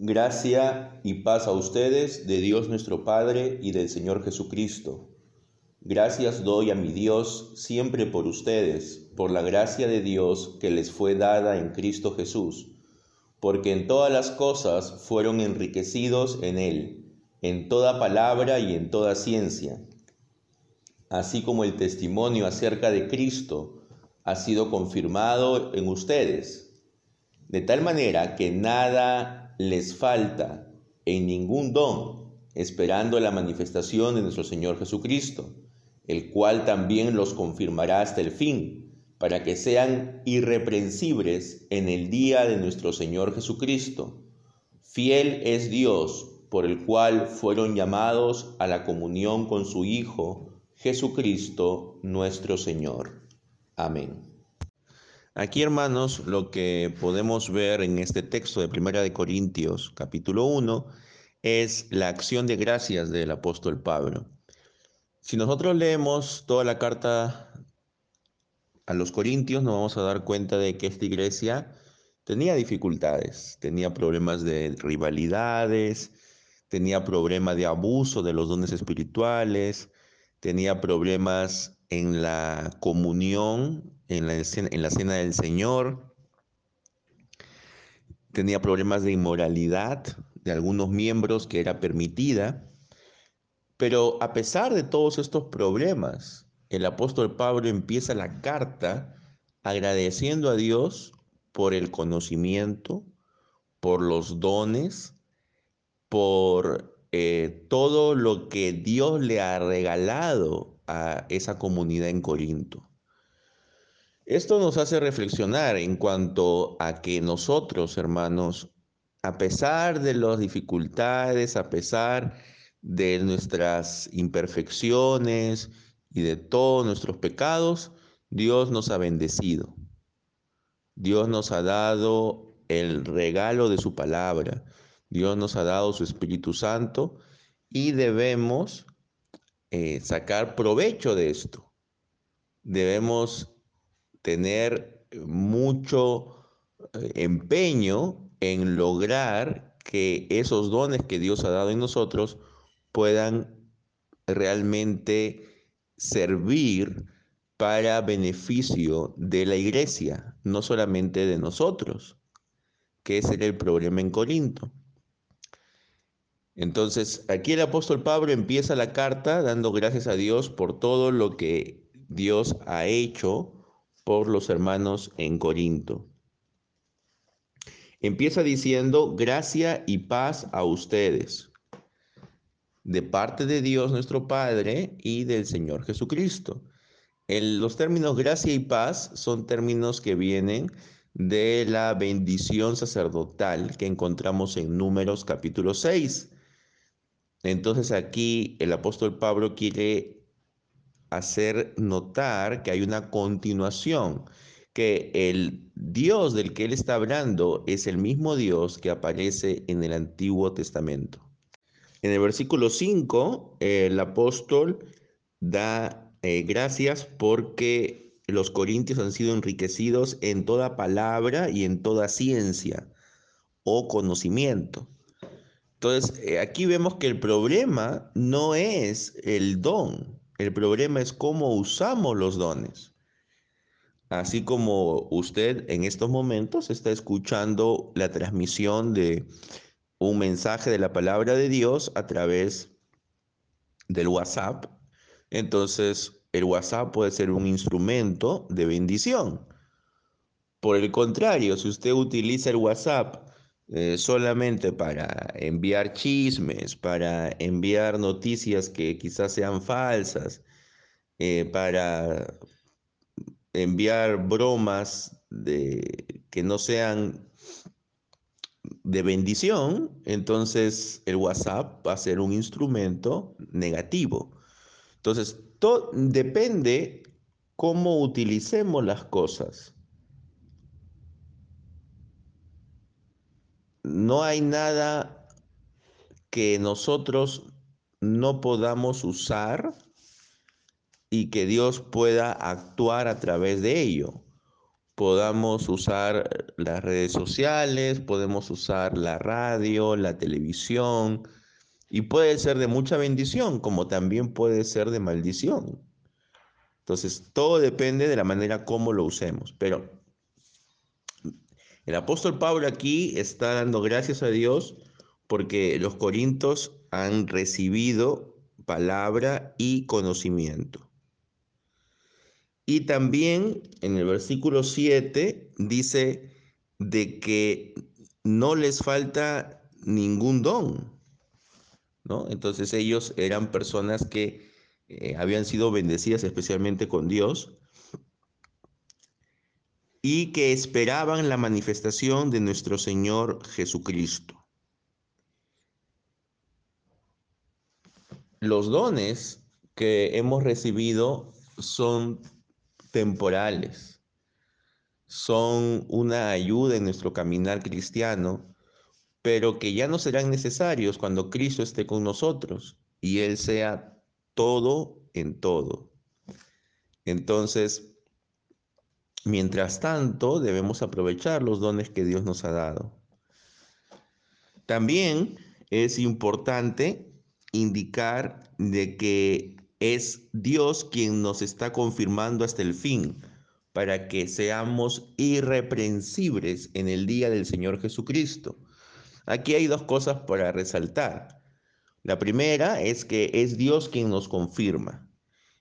Gracia y paz a ustedes de Dios nuestro Padre y del Señor Jesucristo. Gracias doy a mi Dios siempre por ustedes, por la gracia de Dios que les fue dada en Cristo Jesús, porque en todas las cosas fueron enriquecidos en Él, en toda palabra y en toda ciencia, así como el testimonio acerca de Cristo ha sido confirmado en ustedes de tal manera que nada les falta en ningún don, esperando la manifestación de nuestro Señor Jesucristo, el cual también los confirmará hasta el fin, para que sean irreprensibles en el día de nuestro Señor Jesucristo. Fiel es Dios, por el cual fueron llamados a la comunión con su Hijo, Jesucristo nuestro Señor. Amén. Aquí, hermanos, lo que podemos ver en este texto de Primera de Corintios, capítulo 1, es la acción de gracias del apóstol Pablo. Si nosotros leemos toda la carta a los Corintios, nos vamos a dar cuenta de que esta iglesia tenía dificultades, tenía problemas de rivalidades, tenía problemas de abuso de los dones espirituales, tenía problemas en la comunión, en la, en la cena del Señor, tenía problemas de inmoralidad de algunos miembros que era permitida, pero a pesar de todos estos problemas, el apóstol Pablo empieza la carta agradeciendo a Dios por el conocimiento, por los dones, por eh, todo lo que Dios le ha regalado a esa comunidad en Corinto. Esto nos hace reflexionar en cuanto a que nosotros, hermanos, a pesar de las dificultades, a pesar de nuestras imperfecciones y de todos nuestros pecados, Dios nos ha bendecido. Dios nos ha dado el regalo de su palabra. Dios nos ha dado su Espíritu Santo y debemos eh, sacar provecho de esto. Debemos tener mucho eh, empeño en lograr que esos dones que Dios ha dado en nosotros puedan realmente servir para beneficio de la iglesia, no solamente de nosotros, que ese era el problema en Corinto. Entonces, aquí el apóstol Pablo empieza la carta dando gracias a Dios por todo lo que Dios ha hecho por los hermanos en Corinto. Empieza diciendo, gracia y paz a ustedes, de parte de Dios nuestro Padre y del Señor Jesucristo. los términos gracia y paz son términos que vienen de la bendición sacerdotal que encontramos en Números capítulo 6 entonces aquí el apóstol Pablo quiere hacer notar que hay una continuación, que el Dios del que él está hablando es el mismo Dios que aparece en el Antiguo Testamento. En el versículo 5, el apóstol da eh, gracias porque los corintios han sido enriquecidos en toda palabra y en toda ciencia o conocimiento. Entonces, eh, aquí vemos que el problema no es el don, el problema es cómo usamos los dones. Así como usted en estos momentos está escuchando la transmisión de un mensaje de la palabra de Dios a través del WhatsApp, entonces el WhatsApp puede ser un instrumento de bendición. Por el contrario, si usted utiliza el WhatsApp eh, solamente para enviar chismes, para enviar noticias que quizás sean falsas, eh, para enviar bromas de, que no sean de bendición, entonces el WhatsApp va a ser un instrumento negativo. Entonces, todo depende cómo utilicemos las cosas. No hay nada que nosotros no podamos usar y que Dios pueda actuar a través de ello. podamos usar las redes sociales, podemos usar la radio, la televisión, y puede ser de mucha bendición, como también puede ser de maldición. Entonces, todo depende de la manera como lo usemos. Pero el apóstol Pablo aquí está dando gracias a Dios porque los corintios han recibido palabra y conocimiento. Y también en el versículo 7 dice de que no les falta ningún don, ¿no? Entonces ellos eran personas que eh, habían sido bendecidas especialmente con Dios y que esperaban la manifestación de nuestro Señor Jesucristo. Los dones que hemos recibido son temporales. Son una ayuda en nuestro caminar cristiano, pero que ya no serán necesarios cuando Cristo esté con nosotros y Él sea todo en todo. Entonces, mientras tanto, debemos aprovechar los dones que Dios nos ha dado. También es importante indicar de que es Dios quien nos está confirmando hasta el fin para que seamos irreprensibles en el día del Señor Jesucristo. Aquí hay dos cosas para resaltar. La primera es que es Dios quien nos confirma.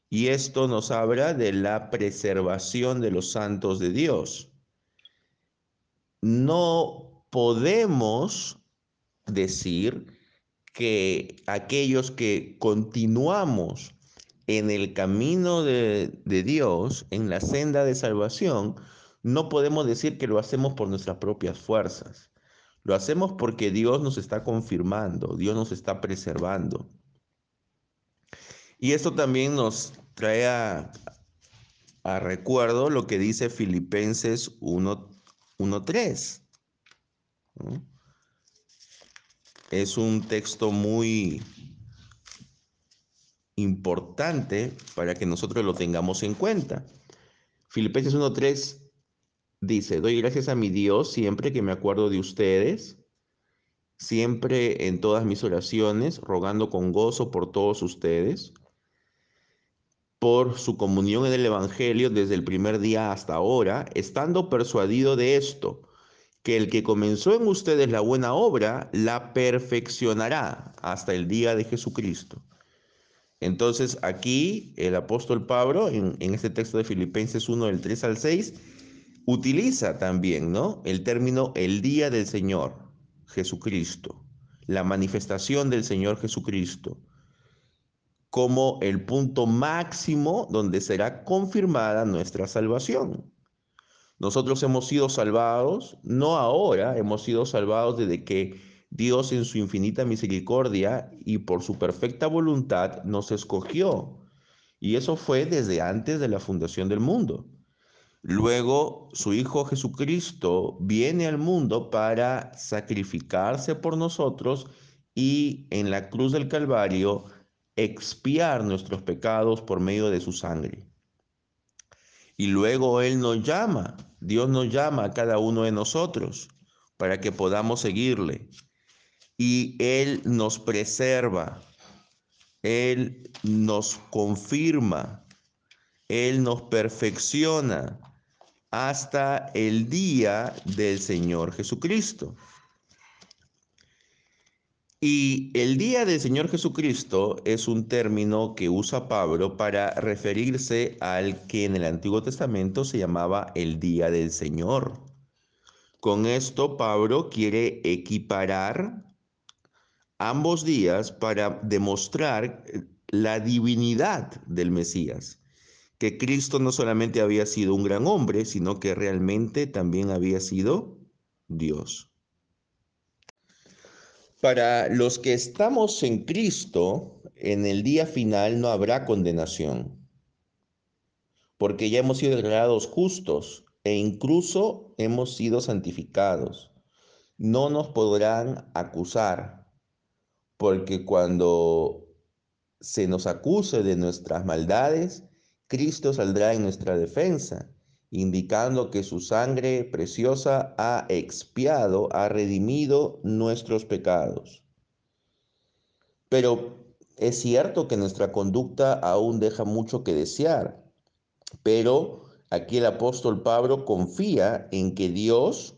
Y esto nos habla de la preservación de los santos de Dios. No podemos decir que aquellos que continuamos en el camino de, Dios, en la senda de salvación, no podemos decir que lo hacemos por nuestras propias fuerzas. Lo hacemos porque Dios nos está confirmando, Dios nos está preservando. Y esto también nos trae a, recuerdo lo que dice Filipenses 1.3. Es un texto muy, importante para que nosotros lo tengamos en cuenta. Filipenses 1.3 dice, doy gracias a mi Dios siempre que me acuerdo de ustedes, siempre en todas mis oraciones, rogando con gozo por todos ustedes, por su comunión en el Evangelio desde el primer día hasta ahora, estando persuadido de esto, que el que comenzó en ustedes la buena obra, la perfeccionará hasta el día de Jesucristo. Entonces aquí el apóstol Pablo, en, este texto de Filipenses 1 del 3 al 6, utiliza también ¿no? el término el día del Señor Jesucristo, la manifestación del Señor Jesucristo, como el punto máximo donde será confirmada nuestra salvación. Nosotros hemos sido salvados, no ahora, hemos sido salvados desde que Dios en su infinita misericordia y por su perfecta voluntad nos escogió. Y eso fue desde antes de la fundación del mundo. Luego su Hijo Jesucristo viene al mundo para sacrificarse por nosotros y en la cruz del Calvario expiar nuestros pecados por medio de su sangre. Y luego Él nos llama, Dios nos llama a cada uno de nosotros para que podamos seguirle y Él nos preserva, Él nos confirma, Él nos perfecciona hasta el día del Señor Jesucristo. Y el día del Señor Jesucristo es un término que usa Pablo para referirse al que en el Antiguo Testamento se llamaba el día del Señor. Con esto Pablo quiere equiparar ambos días para demostrar eh, la divinidad del Mesías, que Cristo no solamente había sido un gran hombre, sino que realmente también había sido Dios. Para los que estamos en Cristo, en el día final no habrá condenación, porque ya hemos sido declarados justos e incluso hemos sido santificados. No nos podrán acusar porque cuando se nos acuse de nuestras maldades, Cristo saldrá en nuestra defensa indicando que su sangre preciosa ha expiado, ha redimido nuestros pecados. Pero es cierto que nuestra conducta aún deja mucho que desear, pero aquí el apóstol Pablo confía en que Dios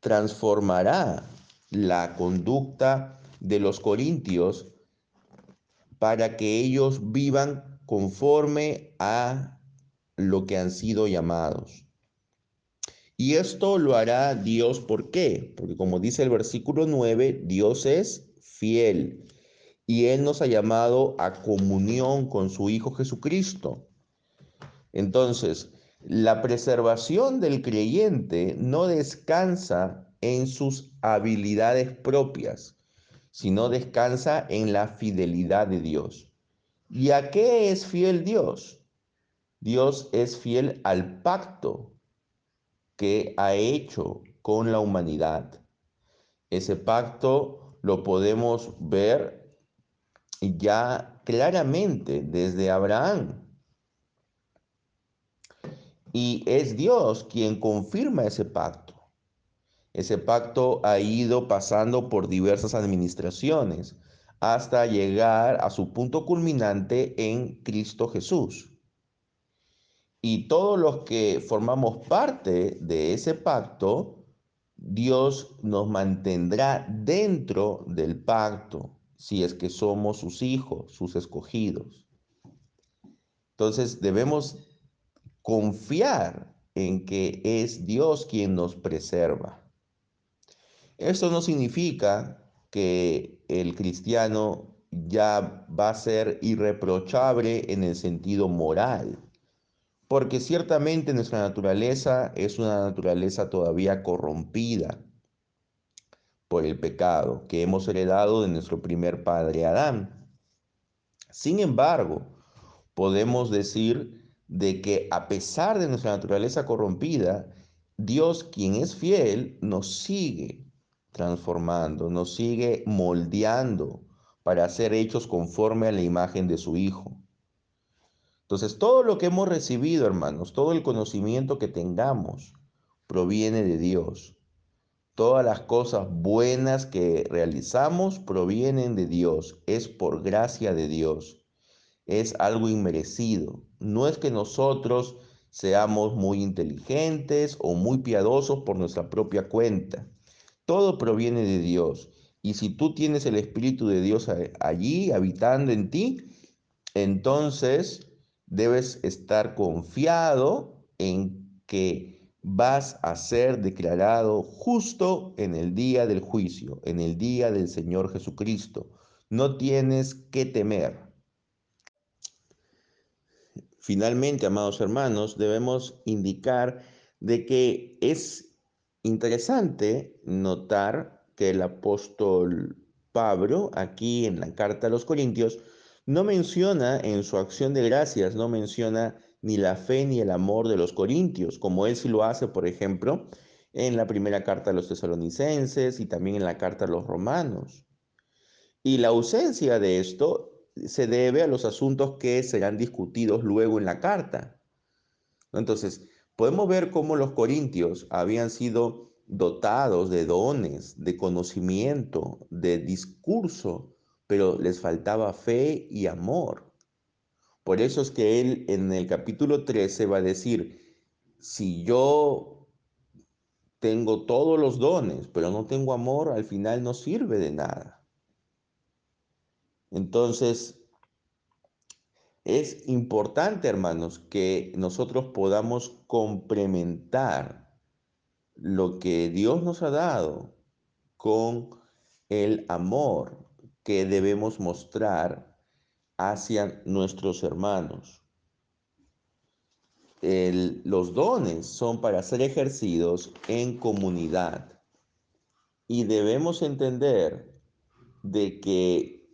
transformará la conducta de los corintios para que ellos vivan conforme a lo que han sido llamados. Y esto lo hará Dios, ¿por qué? Porque como dice el versículo 9, Dios es fiel y Él nos ha llamado a comunión con su Hijo Jesucristo. Entonces, la preservación del creyente no descansa en sus habilidades propias, sino descansa en la fidelidad de Dios. ¿Y a qué es fiel Dios? Dios es fiel al pacto que ha hecho con la humanidad. Ese pacto lo podemos ver ya claramente desde Abraham. Y es Dios quien confirma ese pacto. Ese pacto ha ido pasando por diversas administraciones hasta llegar a su punto culminante en Cristo Jesús. Y todos los que formamos parte de ese pacto, Dios nos mantendrá dentro del pacto, si es que somos sus hijos, sus escogidos. Entonces debemos confiar en que es Dios quien nos preserva. Esto no significa que el cristiano ya va a ser irreprochable en el sentido moral, porque ciertamente nuestra naturaleza es una naturaleza todavía corrompida por el pecado que hemos heredado de nuestro primer padre Adán. Sin embargo, podemos decir de que a pesar de nuestra naturaleza corrompida, Dios, quien es fiel, nos sigue transformando, nos sigue moldeando para ser hechos conforme a la imagen de su Hijo. Entonces, todo lo que hemos recibido, hermanos, todo el conocimiento que tengamos, proviene de Dios. Todas las cosas buenas que realizamos provienen de Dios, es por gracia de Dios, es algo inmerecido. No es que nosotros seamos muy inteligentes o muy piadosos por nuestra propia cuenta. Todo proviene de Dios. Y si tú tienes el Espíritu de Dios allí, habitando en ti, entonces debes estar confiado en que vas a ser declarado justo en el día del juicio, en el día del Señor Jesucristo. No tienes que temer. Finalmente, amados hermanos, debemos indicar de que es Interesante notar que el apóstol Pablo, aquí en la carta a los Corintios, no menciona en su acción de gracias, no menciona ni la fe ni el amor de los corintios, como él sí lo hace, por ejemplo, en la primera carta a los tesalonicenses y también en la carta a los romanos. Y la ausencia de esto se debe a los asuntos que serán discutidos luego en la carta. Entonces, podemos ver cómo los corintios habían sido dotados de dones, de conocimiento, de discurso, pero les faltaba fe y amor. Por eso es que él en el capítulo 13 va a decir, si yo tengo todos los dones, pero no tengo amor, al final no sirve de nada. Entonces, es importante, hermanos, que nosotros podamos complementar lo que Dios nos ha dado con el amor que debemos mostrar hacia nuestros hermanos. los dones son para ser ejercidos en comunidad y debemos entender de que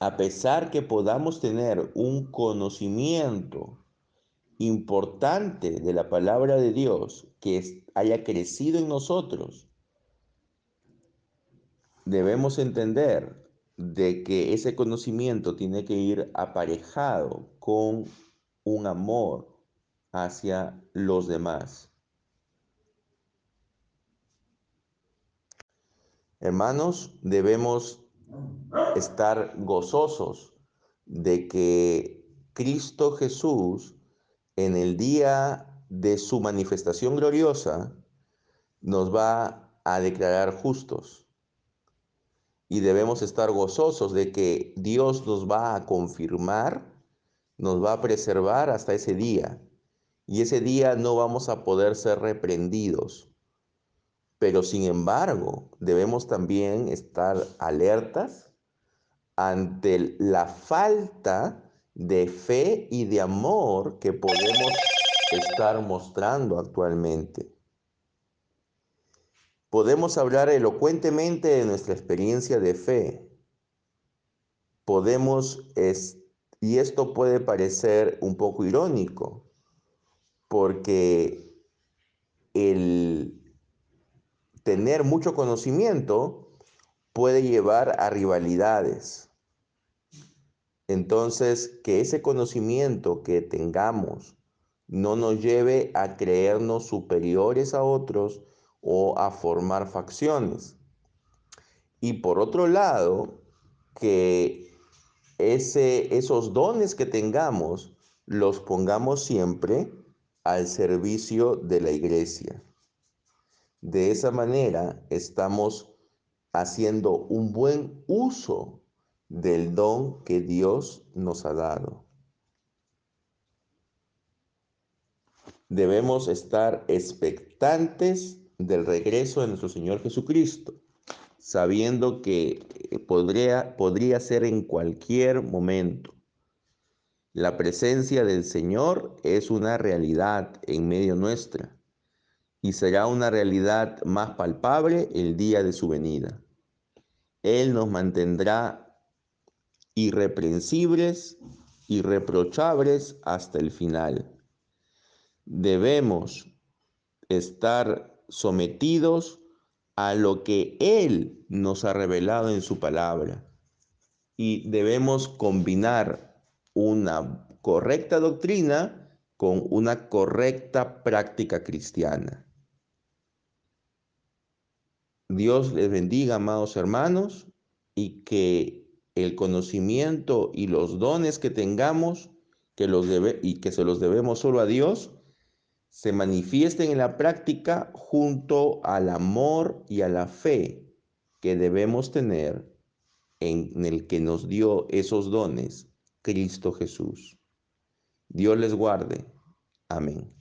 a pesar que podamos tener un conocimiento importante de la palabra de Dios que haya crecido en nosotros, debemos entender de que ese conocimiento tiene que ir aparejado con un amor hacia los demás. Hermanos, debemos estar gozosos de que Cristo Jesús en el día de su manifestación gloriosa nos va a declarar justos. Y debemos estar gozosos de que Dios nos va a confirmar, nos va a preservar hasta ese día. Y ese día no vamos a poder ser reprendidos. Pero sin embargo, debemos también estar alertas ante la falta de fe y de amor que podemos estar mostrando actualmente. Podemos hablar elocuentemente de nuestra experiencia de fe. Podemos, y esto puede parecer un poco irónico, porque el tener mucho conocimiento puede llevar a rivalidades. Entonces, que ese conocimiento que tengamos no nos lleve a creernos superiores a otros o a formar facciones. Y por otro lado, que ese, esos dones que tengamos los pongamos siempre al servicio de la iglesia. De esa manera estamos haciendo un buen uso del don que Dios nos ha dado. Debemos estar expectantes del regreso de nuestro Señor Jesucristo, sabiendo que podría, podría ser en cualquier momento. La presencia del Señor es una realidad en medio nuestra y será una realidad más palpable el día de su venida. Él nos mantendrá irreprensibles, irreprochables hasta el final. Debemos estar sometidos a lo que Él nos ha revelado en su palabra y debemos combinar una correcta doctrina con una correcta práctica cristiana. Dios les bendiga, amados hermanos, y que el conocimiento y los dones que tengamos, que los debe, y que se los debemos solo a Dios, se manifiesten en la práctica junto al amor y a la fe que debemos tener en el que nos dio esos dones, Cristo Jesús. Dios les guarde. Amén.